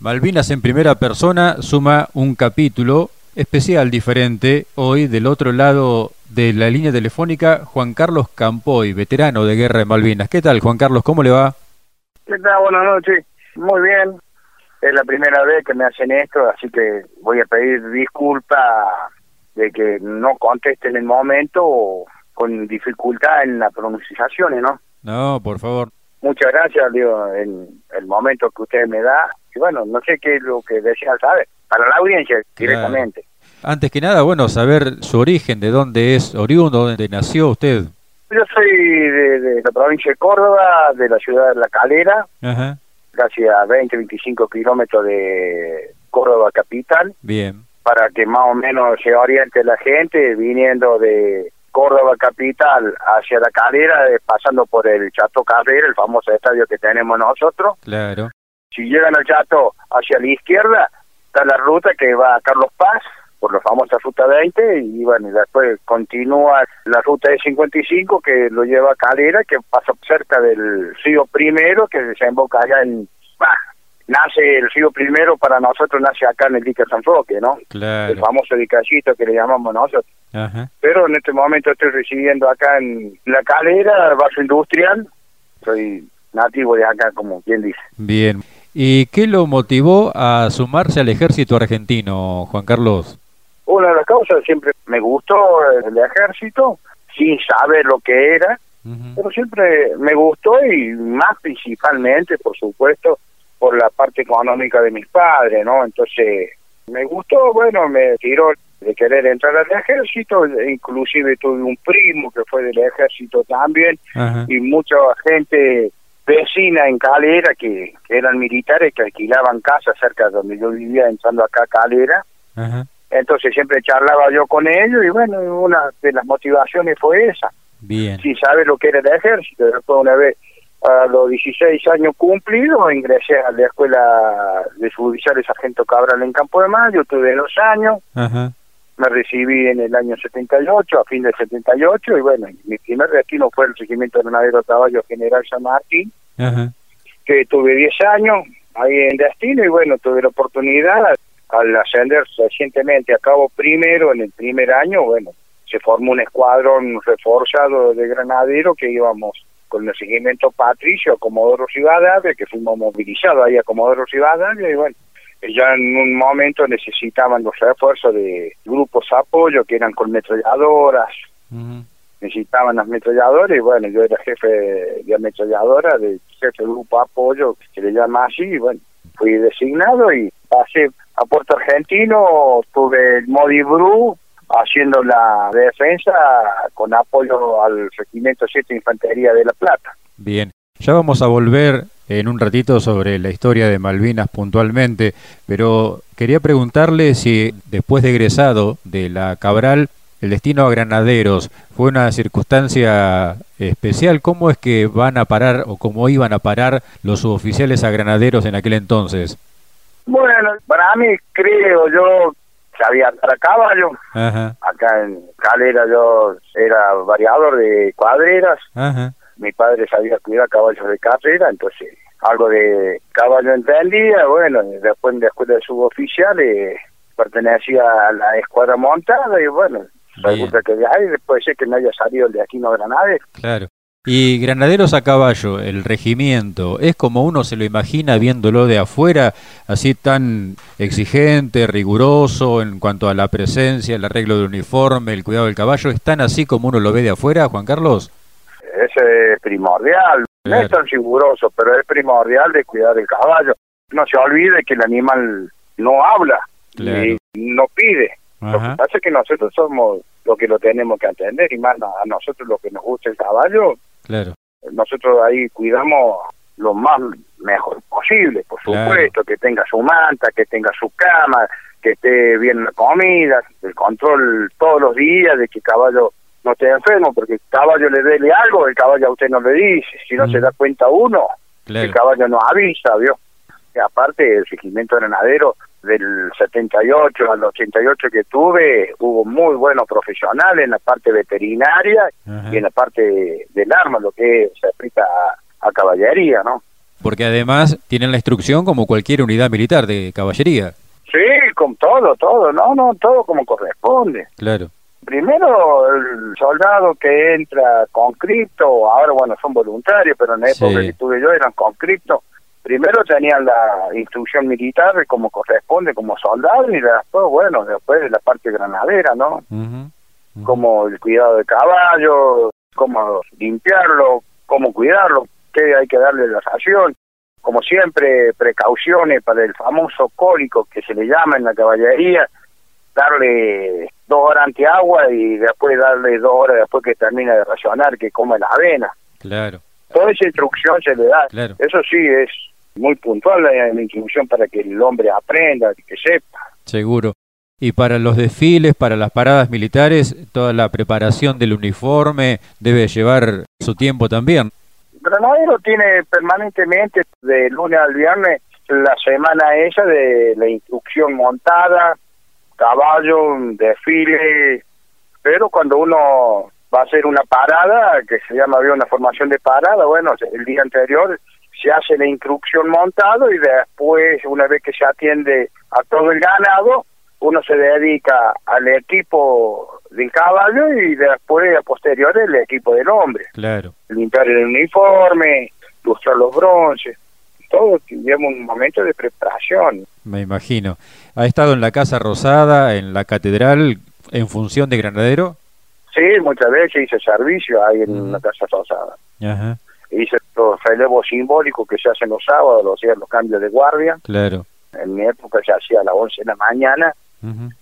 Malvinas en primera persona suma un capítulo especial diferente hoy del otro lado de la línea telefónica Juan Carlos Campoy, veterano de Guerra de Malvinas. ¿Qué tal Juan Carlos? ¿Cómo le va? ¿Qué tal? Buenas noches. Muy bien. Es la primera vez que me hacen esto, así que voy a pedir disculpas de que no conteste en el momento o con dificultad en las pronunciaciones, ¿no? No, por favor. Muchas gracias, digo, en el momento que usted me da. Y bueno, no sé qué es lo que decía, ¿sabe? Para la audiencia, directamente. Antes que nada, bueno, saber su origen, de dónde es oriundo, dónde nació usted. Yo soy de, la provincia de Córdoba, de la ciudad de La Calera, Ajá. casi a 20, 25 kilómetros de Córdoba capital. Bien. Para que más o menos se oriente la gente viniendo de Córdoba capital hacia La Calera, eh, pasando por el Chato Carrera, el famoso estadio que tenemos nosotros. Claro. Si llegan al Chato hacia la izquierda, está la ruta que va a Carlos Paz, por la famosa ruta 20, y bueno, y después continúa la ruta de 55 que lo lleva a Calera, que pasa cerca del río Primero, que desemboca allá en... bah, nace el río Primero, para nosotros nace acá en el dique San Roque, ¿no? Claro. El famoso dicacito que le llamamos nosotros. Ajá. Pero en este momento estoy residiendo acá en La Calera, barrio industrial. Soy nativo de acá, como quien dice. Bien. ¿Y qué lo motivó a sumarse al ejército argentino, Juan Carlos? Una de las causas siempre me gustó el ejército, sin saber lo que era, pero siempre me gustó y más principalmente, por supuesto, por la parte económica de mis padres, ¿no? Entonces, me gustó, bueno, me tiró de querer entrar al ejército, inclusive tuve un primo que fue del ejército también, Ajá. y mucha gente vecina en Calera que, que eran militares que alquilaban casas cerca de donde yo vivía entrando acá a Calera. Entonces siempre charlaba yo con ellos y bueno una de las motivaciones fue esa. Bien. si sabe lo que era el ejército después una vez a los 16 años cumplidos ingresé a la escuela de suboficiales sargento Cabral en Campo de Mayo tuve dos años. Me recibí en el año 78, a fin del 78, y bueno, mi primer destino fue el Regimiento de Granadero Caballo General San Martín, Ajá. que tuve 10 años ahí en destino, y bueno, tuve la oportunidad, al ascender recientemente a cabo primero, en el primer año, bueno, se formó un escuadrón reforzado de granadero que íbamos con el seguimiento Patricio Comodoro Rivadavia, que fuimos movilizados ahí a Comodoro Rivadavia, y bueno, ya en un momento necesitaban los refuerzos de grupos apoyo que eran con metralladoras, Ujú. Necesitaban las metralladoras y bueno, yo era jefe de ametralladora, de jefe de grupo apoyo, que le llama así, y bueno, fui designado y pasé a Puerto Argentino, tuve el Modi Bru haciendo la defensa con apoyo al Regimiento 7 de Infantería de La Plata. Bien. Ya vamos a volver en un ratito sobre la historia de Malvinas puntualmente, pero quería preguntarle si después de egresado de la Cabral, el destino a Granaderos fue una circunstancia especial. ¿Cómo es que van a parar o cómo iban a parar los suboficiales a Granaderos en aquel entonces? Bueno, para mí creo yo sabía andar a caballo, Ajá, acá en Calera yo era variador de cuadreras, ajá, mi padre sabía cuidar caballos de carrera, entonces algo de caballo entendía, bueno, después en la escuela de suboficiales pertenecía a la escuadra montada y bueno. Resulta que de ahí puede ser que no haya salido el de Aquino Granades, claro. Y Granaderos a caballo, el regimiento, ¿es como uno se lo imagina viéndolo de afuera, así tan exigente, riguroso en cuanto a la presencia, el arreglo del uniforme, el cuidado del caballo? ¿Es tan así como uno lo ve de afuera, Juan Carlos? es primordial, no es tan riguroso, pero es primordial de cuidar el caballo. No se olvide que el animal no habla Claro. y no pide. Lo que pasa es que nosotros somos lo que lo tenemos que atender y más a nosotros lo que nos gusta el caballo, claro, nosotros ahí cuidamos lo más mejor posible, por Claro. supuesto, que tenga su manta, que tenga su cama, que esté bien la comida, el control todos los días de que el caballo no esté enfermo, porque el caballo le dele algo, el caballo a usted no le dice, si no Mm. se da cuenta uno, el caballo no avisa, ¿vio? Y aparte, el seguimiento granadero del 78 al 88 que tuve, hubo muy buenos profesionales en la parte veterinaria y en la parte del arma, lo que se aplica a, a caballería, ¿no? Porque además tienen la instrucción como cualquier unidad militar de caballería. Sí, con todo, todo, no, no, todo como corresponde. Claro. Primero el soldado que entra conscripto, ahora bueno son voluntarios, pero en la época Sí. que tuve yo eran conscriptos. Primero tenían la instrucción militar como corresponde como soldado y después, bueno, después de la parte granadera, ¿no? Como el cuidado de caballo, cómo limpiarlo, cómo cuidarlo, qué hay que darle la ración. Como siempre, precauciones para el famoso cólico que se le llama en la caballería, darle dos horas antiagua y después darle dos horas después que termina de racionar, que come la avena. Claro, Toda esa instrucción se le da. claro. Eso sí, es muy puntual la, la instrucción para que el hombre aprenda, que sepa. Seguro. Y para los desfiles, para las paradas militares, toda la preparación del uniforme debe llevar su tiempo también. Granadero tiene permanentemente de lunes al viernes la semana esa de la instrucción montada, caballo, desfile, pero cuando uno va a hacer una parada, que se llama había una formación de parada, bueno, el día anterior se hace la instrucción montado y después, una vez que se atiende a todo el ganado, uno se dedica al equipo del caballo y después, a posterior, el equipo del hombre Claro. limpiar el uniforme, lustrar los bronces, todo lleva un momento de preparación. Me imagino. ¿Ha estado en la Casa Rosada, en la Catedral, en función de Granadero? Sí, muchas veces hice servicio ahí en la Casa Rosada. Ajá, Hice los relevos simbólicos que se hacen los sábados, los días los cambios de guardia. claro. En mi época se hacía a las 11 de la mañana,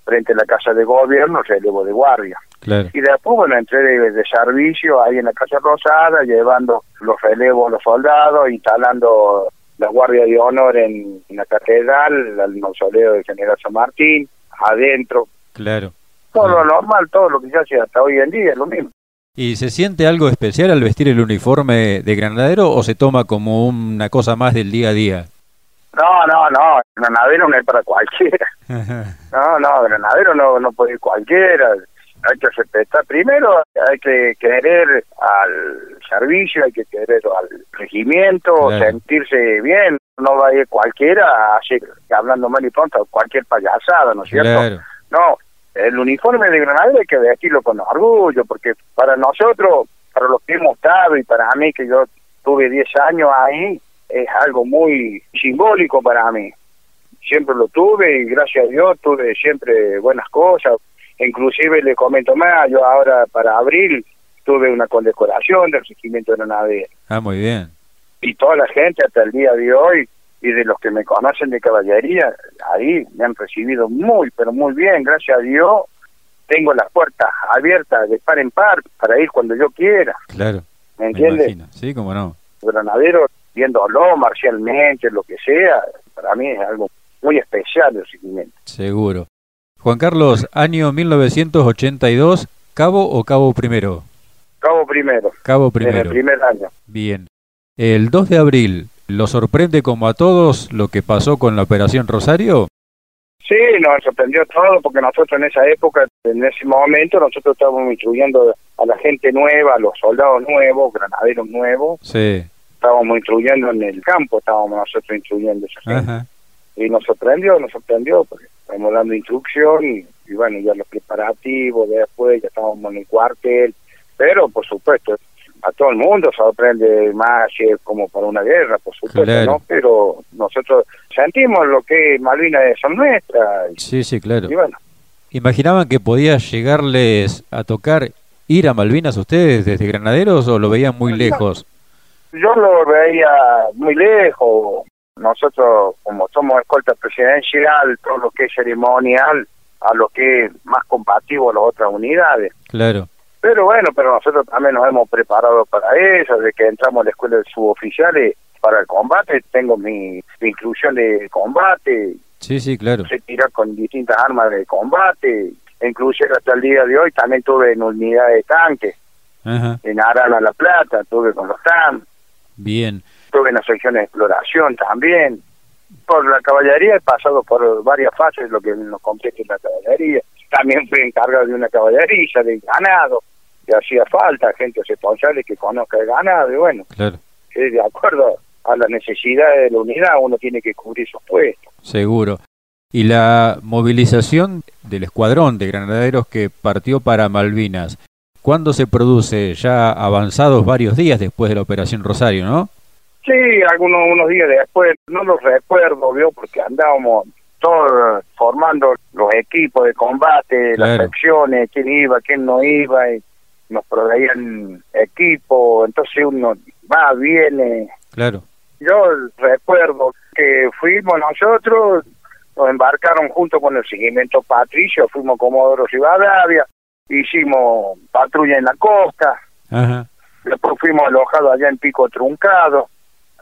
frente a la Casa de Gobierno, relevo de guardia. Claro, Y después, bueno, entré de, de servicio ahí en la Casa Rosada, llevando los relevos a los soldados, instalando la Guardia de Honor en, en la Catedral, el mausoleo del General San Martín, adentro. claro. Todo lo normal, todo lo que se hace hasta hoy en día es lo mismo. ¿Y se siente algo especial al vestir el uniforme de Granadero o se toma como una cosa más del día a día? No, no, no, Granadero no es para cualquiera. No, no, Granadero no, no puede ir cualquiera. Hay que respetar. Primero hay que querer al servicio, hay que querer al regimiento, Claro. sentirse bien. No va a ir cualquiera a hacer, hablando mal y pronto, cualquier payasada, ¿no es cierto? Claro, No, el uniforme de Granadero hay que vestirlo con orgullo, porque para nosotros, para los que hemos estado y para mí, que yo tuve 10 años ahí, es algo muy simbólico para mí. Siempre lo tuve y gracias a Dios tuve siempre buenas cosas. Inclusive le comento más, yo ahora para abril tuve una condecoración del regimiento de Granadero. ah, muy bien. Y toda la gente hasta el día de hoy y de los que me conocen de caballería, ahí me han recibido muy, pero muy bien, gracias a Dios. Tengo las puertas abiertas de par en par para ir cuando yo quiera, Claro, ¿me entiendes? Sí, cómo no. Granadero, viéndolo marcialmente, lo que sea, para mí es algo muy especial el regimiento. Seguro. Juan Carlos, año 1982, ¿cabo o cabo primero? Cabo primero, Cabo en el primero. primer año. Bien. El 2 de abril, ¿lo sorprende como a todos lo que pasó con la Operación Rosario? Sí, nos sorprendió todo porque nosotros en esa época, en ese momento, nosotros estábamos instruyendo a la gente nueva, a los soldados nuevos, granaderos nuevos, Sí. estábamos instruyendo en el campo, estábamos nosotros instruyendo a esa gente. Ajá. Y nos sorprendió, nos sorprendió, porque estábamos dando instrucción y, y bueno, ya los preparativos, después ya estábamos en el cuartel, pero por supuesto, a todo el mundo sorprende más si es como para una guerra, por supuesto, Claro. ¿no? Pero nosotros sentimos lo que Malvinas son nuestras, Sí, sí, claro. y bueno, ¿Imaginaban que podía llegarles a tocar ir a Malvinas ustedes desde Granaderos o lo veían muy lejos? yo lo veía muy lejos. Nosotros, como somos escolta presidencial, todo lo que es ceremonial, a lo que es más compatible a las otras unidades. Claro, Pero bueno, pero nosotros también nos hemos preparado para eso, desde que entramos a la escuela de suboficiales para el combate, tengo mi, mi inclusión de combate, sí, sí, claro. sé tirar con distintas armas de combate, inclusive hasta el día de hoy también tuve en unidad de tanque, Ajá. en Arana La Plata, tuve con los TAM, Bien, Estuve en la sección de exploración también. Por la caballería he pasado por varias fases, lo que nos compete en la caballería. También fui encargado de una caballería, de ganado, que hacía falta gente responsable que conozca el ganado. Y bueno, claro. eh, de acuerdo a las necesidades de la unidad, uno tiene que cubrir sus puestos. Seguro. Y la movilización del escuadrón de granaderos que partió para Malvinas, ¿cuándo se produce? Ya avanzados varios días después de la Operación Rosario, ¿no? Sí, algunos unos días después, no los recuerdo, ¿vio? porque andábamos todos formando los equipos de combate, las secciones, quién iba, quién no iba, y nos proveían equipo, entonces uno va, viene. Claro. Yo recuerdo que fuimos nosotros, nos embarcaron junto con el seguimiento Patricio, fuimos Comodoro Rivadavia, hicimos patrulla en la costa, después fuimos alojados allá en Pico Truncado,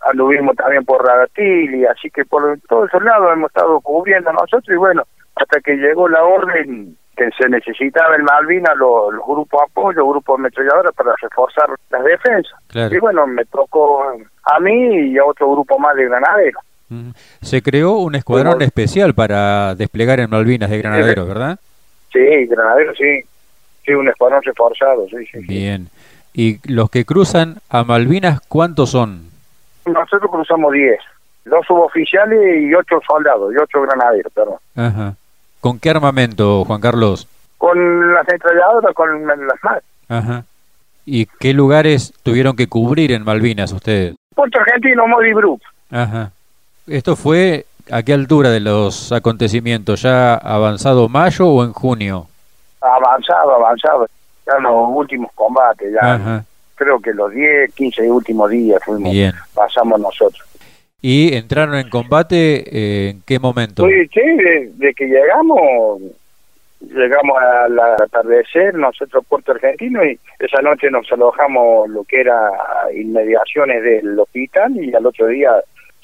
anduvimos también por y así que por todos esos lados hemos estado cubriendo nosotros y bueno, hasta que llegó la orden que se necesitaba en Malvinas los, grupos de apoyo, los grupos ametralladoras para reforzar las defensas. Y bueno, me tocó a mí y a otro grupo más de granaderos. Se creó un escuadrón especial para desplegar en Malvinas de granaderos, ¿verdad? Sí, granaderos, sí. Sí, un escuadrón reforzado, sí, sí. Bien. ¿Y los que cruzan a Malvinas, cuántos son? Nosotros cruzamos 10. Dos suboficiales y ocho soldados, y ocho granaderos, perdón. Ajá. ¿Con qué armamento, Juan Carlos? Con las ametralladoras, con las más. Ajá. ¿Y qué lugares tuvieron que cubrir en Malvinas ustedes? Puerto Argentino, Modi Ajá. ¿Esto fue a qué altura de los acontecimientos? ¿Ya avanzado mayo o en junio? Avanzado, avanzado. Ya los últimos combates, ya. Creo que los 10, 15 últimos días fuimos, pasamos nosotros. ¿Y entraron en combate eh, en qué momento? Sí, sí, de, que llegamos, llegamos al atardecer, nosotros Puerto Argentino, y esa noche nos alojamos lo que era inmediaciones del hospital y al otro día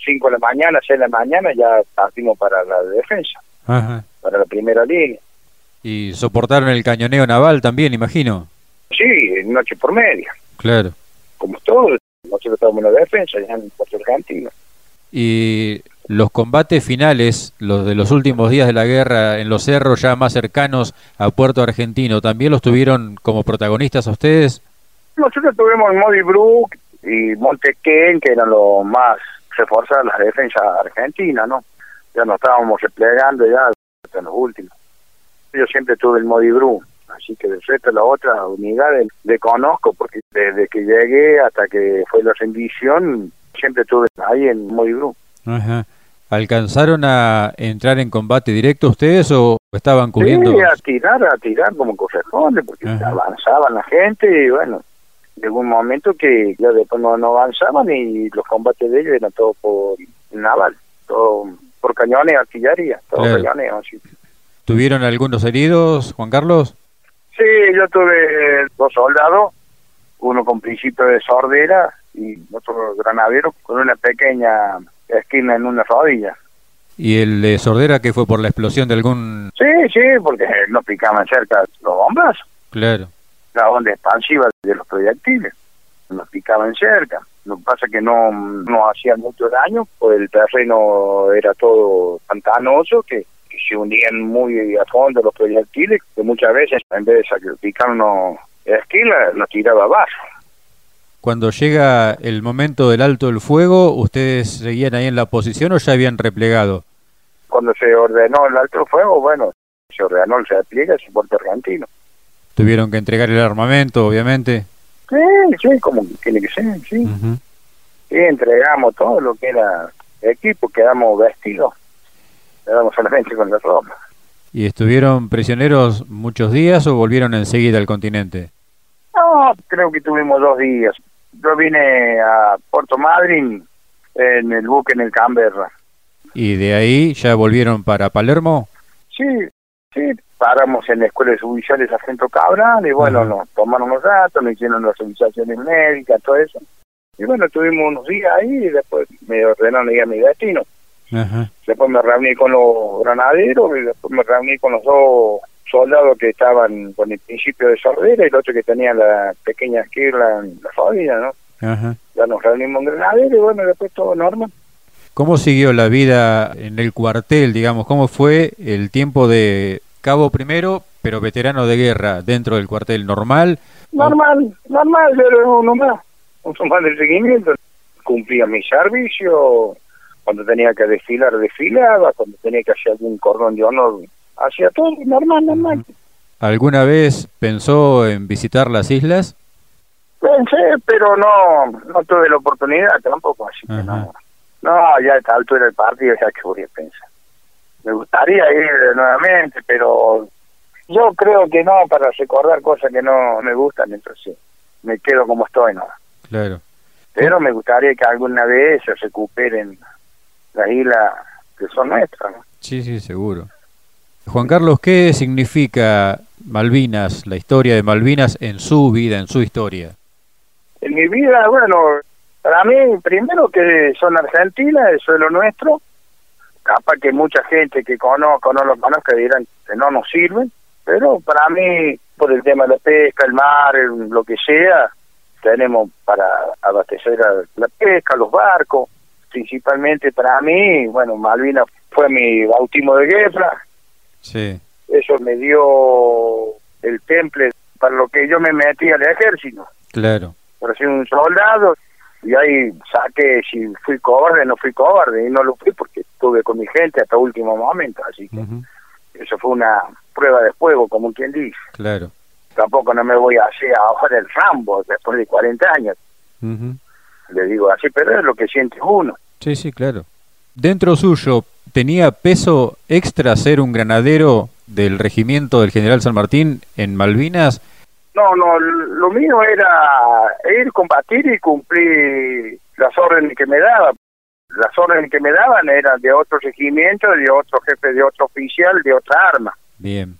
5 de la mañana, 6 de la mañana, ya partimos para la defensa, para la primera línea. ¿Y soportaron el cañoneo naval también, imagino? Sí, noche por media. Claro. Como todos, nosotros estábamos en la defensa, ya en Puerto Argentino. Y los combates finales, los de los últimos días de la guerra en los cerros ya más cercanos a Puerto Argentino, ¿también los tuvieron como protagonistas a ustedes? Nosotros tuvimos Modi Brook y Montequén, que eran los más reforzar la defensa argentina, ¿no? Ya nos estábamos replegando ya hasta los últimos. Yo siempre tuve el Modibru, así que de resto la otra unidad de, conozco, porque desde que llegué hasta que fue la rendición, siempre estuve ahí en Modibru. Ajá. ¿Alcanzaron a entrar en combate directo ustedes o estaban cubriendo? Sí, a tirar, a tirar como corresponde, porque avanzaban la gente y bueno, llegó un momento que ya después no, avanzaban y los combates de ellos eran todos por naval, todo por cañones, artillería, todo cañones. Así. ¿Tuvieron algunos heridos, Juan Carlos? Sí, yo tuve dos soldados, uno con principio de sordera y otro granadero con una pequeña esquina en una rodilla. ¿Y el de sordera que fue por la explosión de algún...? Sí, sí, porque no picaban cerca los bombas. Claro la onda expansiva de los proyectiles. Nos picaban cerca. Lo que pasa es que no nos hacían mucho daño, pues el terreno era todo pantanoso, que, se unían muy a fondo los proyectiles, que muchas veces en vez de picarnos esquina, nos tiraba abajo. Cuando llega el momento del alto del fuego, ¿ustedes seguían ahí en la posición o ya habían replegado? Cuando se ordenó el alto fuego, bueno, se ordenó el repliegue el Puerto Argentino. Tuvieron que entregar el armamento, obviamente. Sí, sí, como tiene que ser, sí. Sí, entregamos todo lo que era equipo, quedamos vestidos, quedamos solamente con la ropa. ¿Y estuvieron prisioneros muchos días o volvieron enseguida al continente? No, creo que tuvimos dos días. Yo vine a Puerto Madryn en el buque en el Canberra. ¿Y de ahí ya volvieron para Palermo? Sí, sí, paramos en la Escuela de Suboficiales Sargento Cabral y bueno, nos tomaron los datos, nos hicieron las revisaciones médicas, todo eso. Y bueno, estuvimos unos días ahí y después me ordenaron ir a mi destino. Después me reuní con los granaderos y después me reuní con los dos soldados que estaban con el principio de sordera y el otro que tenía la pequeña esquirla en la familia, ¿no? Ya nos reunimos en granadero y bueno, después todo normal. ¿Cómo siguió la vida en el cuartel, digamos? ¿Cómo fue el tiempo de cabo primero, pero veterano de guerra dentro del cuartel normal. Normal, normal, pero uno más, uno más del seguimiento. cumplía mi servicio, cuando tenía que desfilar, desfilaba, cuando tenía que hacer algún cordón de honor, hacía todo normal, normal. ¿Alguna vez pensó en visitar las islas? Pensé, pero no, no tuve la oportunidad tampoco, así que no. No, ya a esta altura del partido ya que voy a pensar. Me gustaría ir nuevamente, pero yo creo que no, para recordar cosas que no me gustan, entonces me quedo como estoy, ¿no? Claro. Pero me gustaría que alguna vez se recuperen las islas que son nuestras, ¿no? Sí, sí, seguro. Juan Carlos, ¿qué significa Malvinas, la historia de Malvinas en su vida, en su historia? En mi vida, bueno, para mí, primero que son argentinas, el suelo nuestro, capaz que mucha gente que conozco no lo conozca dirán que no nos sirven, pero para mí, por el tema de la pesca, el mar, lo que sea, tenemos para abastecer a la pesca, los barcos, principalmente para mí, bueno, Malvinas fue mi bautismo de guerra, sí. eso me dio el temple para lo que yo me metí al ejército. Claro. Para ser un soldado, y ahí saqué si fui cobarde no fui cobarde y no lo fui porque estuve con mi gente hasta último momento así que eso fue una prueba de fuego como quien dice. Claro. Tampoco no me voy a hacer ahora el Rambo después de 40 años. Le digo así pero es lo que siente uno sí sí claro dentro suyo tenía peso extra ser un granadero del regimiento del general San Martín en Malvinas no, no, lo mío era ir, combatir y cumplir las órdenes que me daban. Las órdenes que me daban eran de otro regimiento, de otro jefe, de otro oficial, de otra arma. Bien.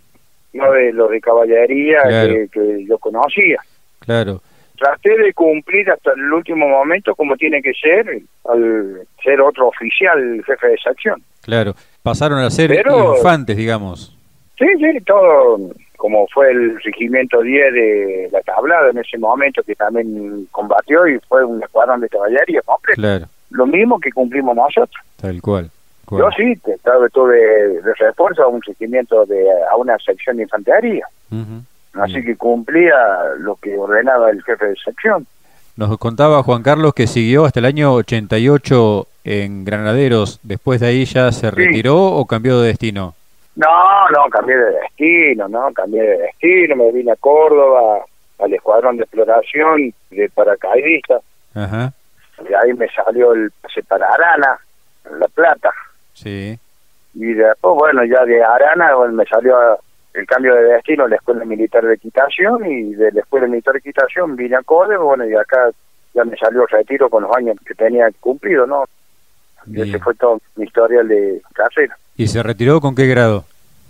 No de lo de caballería que, yo conocía. Claro. Traté de cumplir hasta el último momento como tiene que ser al ser otro oficial, jefe de sección. Claro. Pasaron a ser infantes, digamos. Sí, sí, todo como fue el regimiento 10 de la tablada en ese momento que también combatió y fue un escuadrón de caballería Claro. Lo mismo que cumplimos nosotros. Tal cual. Yo sí, estaba tuve de refuerzo a un regimiento de a una sección de infantería. Así que cumplía lo que ordenaba el jefe de sección. Nos contaba Juan Carlos que siguió hasta el año 88 en Granaderos. Después de ahí ya se retiró o cambió de destino. No, no, cambié de destino, no, cambié de destino, me vine a Córdoba, al escuadrón de exploración de paracaidistas. Ajá. Y ahí me salió el pase para Arana, en La Plata. Sí. Y después, bueno, ya de Arana me salió el cambio de destino a la Escuela Militar de Equitación y de la Escuela Militar de Equitación vine a Córdoba, bueno, y acá ya me salió el retiro con los años que tenía cumplido, ¿no? Y ese fue todo mi historial de casero. ¿Y se retiró con qué grado?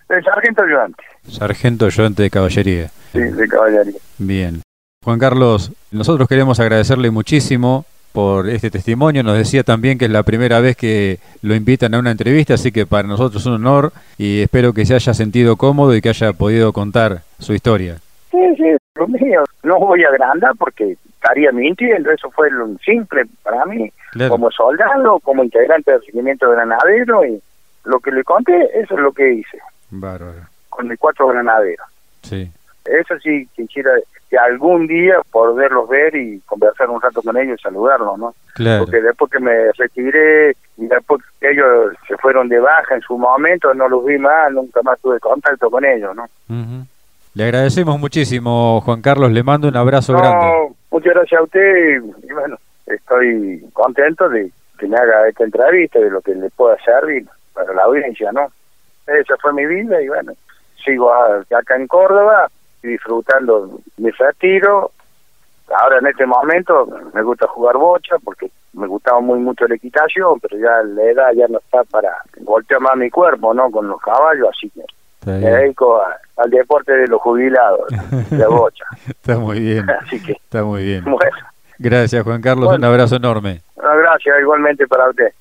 El sargento ayudante. Sargento ayudante de caballería. Sí, de caballería. Bien. Juan Carlos, nosotros queremos agradecerle muchísimo por este testimonio. Nos decía también que es la primera vez que lo invitan a una entrevista, así que para nosotros es un honor y espero que se haya sentido cómodo y que haya podido contar su historia. Sí, sí, lo mío. No voy a agrandar porque estaría mintiendo, eso fue lo simple para mí, como soldado, como integrante del seguimiento granadero y lo que le conté, eso es lo que hice. Bárbaro. Con mis cuatro granaderos. Sí. Eso sí quisiera que algún día poderlos ver y conversar un rato con ellos y saludarlos, ¿no? Claro. Porque después que me retiré y después que ellos se fueron de baja en su momento, no los vi más, nunca más tuve contacto con ellos, ¿no? Le agradecemos muchísimo, Juan Carlos, le mando un abrazo grande. Muchas gracias a usted y bueno, estoy contento de que me haga esta entrevista, de lo que le pueda servir para la audiencia, ¿no? Esa fue mi vida y bueno, sigo acá en Córdoba disfrutando mi retiro. Ahora en este momento me gusta jugar bocha porque me gustaba muy mucho la equitación, pero ya la edad ya no está para golpear más mi cuerpo, ¿no? Con los caballos, así que me dedico al deporte de los jubilados, de bocha. está muy bien. Así que, está muy bien. Gracias, Juan Carlos. un abrazo enorme. Gracias, igualmente para usted.